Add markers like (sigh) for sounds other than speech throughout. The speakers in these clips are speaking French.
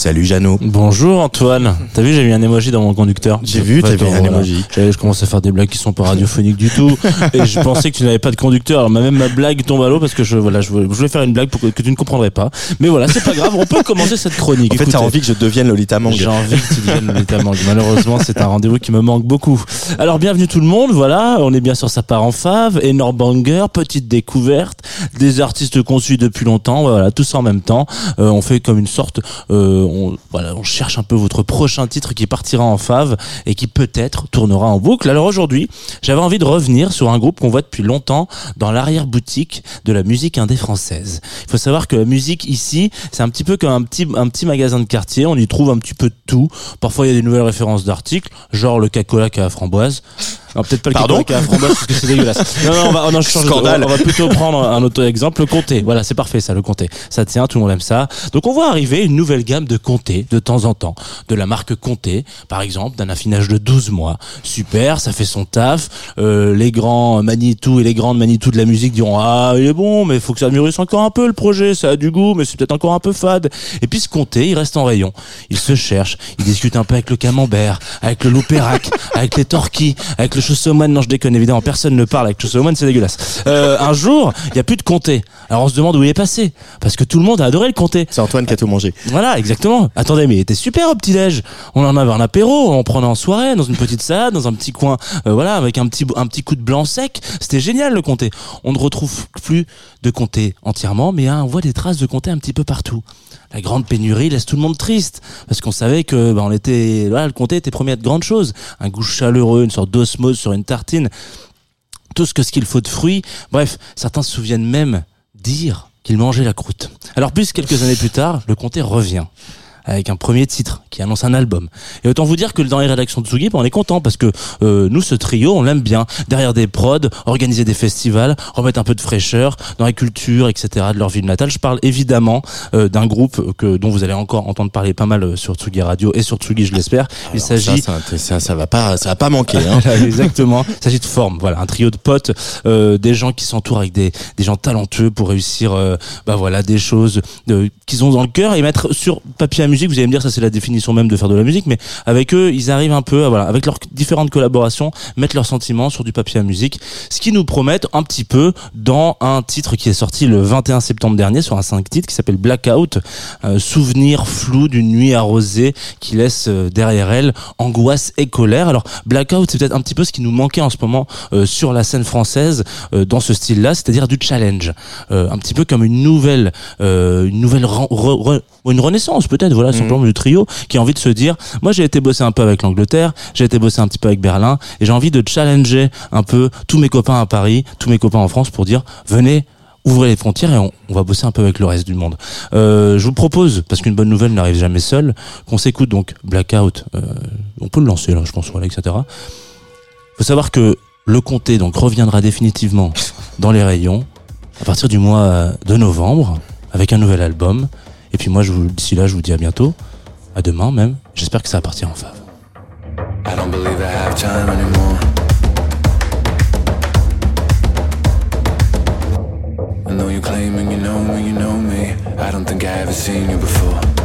Salut Jeannot. Bonjour Antoine. T'as vu, j'ai mis un emoji dans mon conducteur. J'ai vu, t'as mis un emoji. Je commence à faire des blagues qui sont pas radiophoniques du tout. (laughs) et je pensais que tu n'avais pas de conducteur. Alors même ma blague tombe à l'eau parce que je, voilà, je voulais faire une blague pour que, tu ne comprendrais pas. Mais voilà, c'est pas grave. On peut commencer cette chronique. En fait, t'as envie que je devienne Lolita Mang. J'ai envie que tu deviennes Lolita Mang. Malheureusement, c'est un rendez-vous qui me manque beaucoup. Alors, bienvenue tout le monde. Voilà, on est bien sur sa part en fave. Énorme banger, petite découverte, des artistes qu'on suit depuis longtemps. Voilà, tout ça en même temps. Euh, on fait comme une sorte, euh, on, voilà, on cherche un peu votre prochain titre qui partira en fave et qui peut-être tournera en boucle. Alors aujourd'hui, j'avais envie de revenir sur un groupe qu'on voit depuis longtemps dans l'arrière-boutique de la musique indé française. Il faut savoir que la musique ici, c'est un petit peu comme un petit, un petit magasin de quartier. On y trouve un petit peu de tout. Parfois, il y a des nouvelles références d'articles, genre le cacola qui a framboise. Peut-être pas le Pardon à framboise parce que c'est dégueulasse. (laughs) Non, non, on va, on Scandale. on va plutôt prendre un autre exemple, le comté. Voilà, c'est parfait ça, le comté. Ça tient, tout le monde aime ça. Donc on voit arriver une nouvelle gamme de comté de temps en temps. De la marque comté, par exemple, d'un affinage de 12 mois. Super, ça fait son taf. Euh, les grands Manitou et les grandes Manitou de la musique diront ah il est bon, mais il faut que ça mûrisse encore un peu le projet. Ça a du goût, mais c'est peut-être encore un peu fade. Et puis ce comté, il reste en rayon. Il se cherche, il discute un peu avec le camembert, avec le loupérac, (laughs) avec les torquis, avec le le non je déconne évidemment, personne ne parle avec Chaussauman, c'est dégueulasse. Euh, un jour, il y a plus de comté. Alors on se demande où il est passé, parce que tout le monde a adoré le comté. C'est Antoine qui a tout mangé. Voilà, exactement. Attendez, mais il était super au petit déj. On en avait un apéro, on prenait en soirée, dans une petite salade, dans un petit coin, euh, voilà, avec un petit un petit coup de blanc sec. C'était génial le comté. On ne retrouve plus de comté entièrement, mais hein, on voit des traces de comté un petit peu partout la grande pénurie laisse tout le monde triste parce qu'on savait que bah, on était voilà, le comté était promis à de grandes choses, un goût chaleureux, une sorte d'osmose sur une tartine, tout ce que ce qu'il faut de fruits. Bref, certains se souviennent même dire qu'il mangeait la croûte. Alors plus quelques années plus tard, le comté revient avec un premier titre qui annonce un album. Et autant vous dire que dans les rédactions de Tsugi, on est content parce que euh, nous, ce trio, on l'aime bien. Derrière des prods, organiser des festivals, remettre un peu de fraîcheur dans la culture, etc. de leur ville natale. Je parle évidemment euh, d'un groupe que dont vous allez encore entendre parler pas mal euh, sur Tsugi Radio et sur Tsugi, je l'espère. Il s'agit ça, ça, ça, va pas, ça va pas manquer. Hein. (laughs) Exactement. Il s'agit de forme. Voilà, un trio de potes, euh, des gens qui s'entourent avec des, des gens talentueux pour réussir, bah voilà, des choses qu'ils ont dans le cœur et mettre sur papier à musique. Vous allez me dire, ça c'est la définition même de faire de la musique, mais avec eux, ils arrivent un peu, voilà, avec leurs différentes collaborations, mettre leurs sentiments sur du papier à musique, ce qui nous promet un petit peu dans un titre qui est sorti le 21 septembre dernier sur un 5 titres qui s'appelle Blackout, euh, souvenir flou d'une nuit arrosée qui laisse euh, derrière elle angoisse et colère. Alors Blackout, c'est peut-être un petit peu ce qui nous manquait en ce moment euh, sur la scène française dans ce style-là, c'est-à-dire du challenge, un petit peu comme une nouvelle, une nouvelle une renaissance peut-être, voilà simplement du trio qui a envie de se dire moi j'ai été bosser un peu avec l'Angleterre j'ai été bosser un petit peu avec Berlin et j'ai envie de challenger un peu tous mes copains à Paris tous mes copains en France pour dire venez ouvrez les frontières et on, va bosser un peu avec le reste du monde. Euh, je vous propose, parce qu'une bonne nouvelle n'arrive jamais seule, qu'on s'écoute donc Blackout. Euh, on peut le lancer là, je pense, voilà, etc. Faut savoir que le comté donc reviendra définitivement dans les rayons à partir du mois de novembre avec un nouvel album. Et puis moi, d'ici là, je vous dis à bientôt, à demain même. J'espère que ça va partir en fave. Before.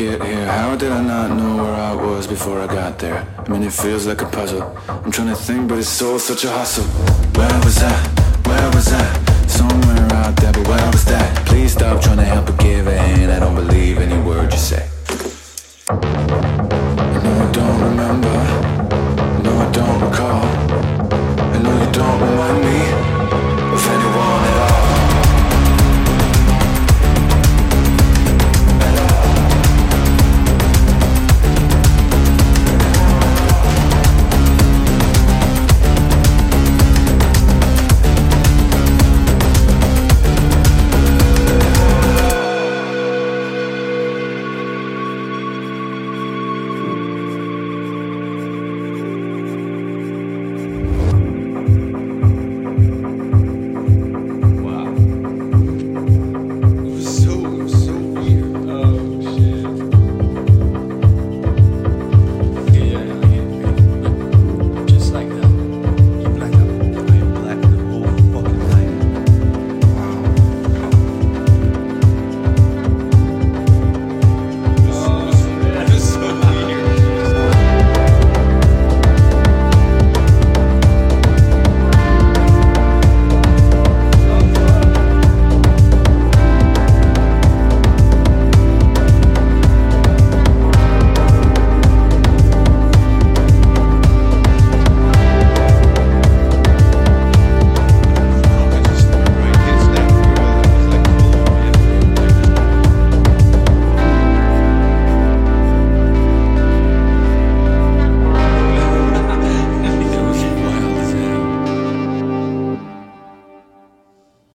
Get here? How did I not know where I was before I got there? I mean, it feels like a puzzle. I'm trying to think, but it's all such a hustle. Where was I?